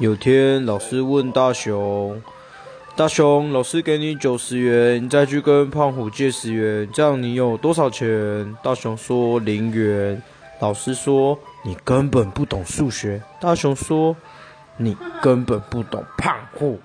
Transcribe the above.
有天老师问大雄大雄老师给你九十元你再去跟胖虎借十元这样你有多少钱？大雄说零元。老师说你根本不懂数学大雄说你根本不懂胖虎。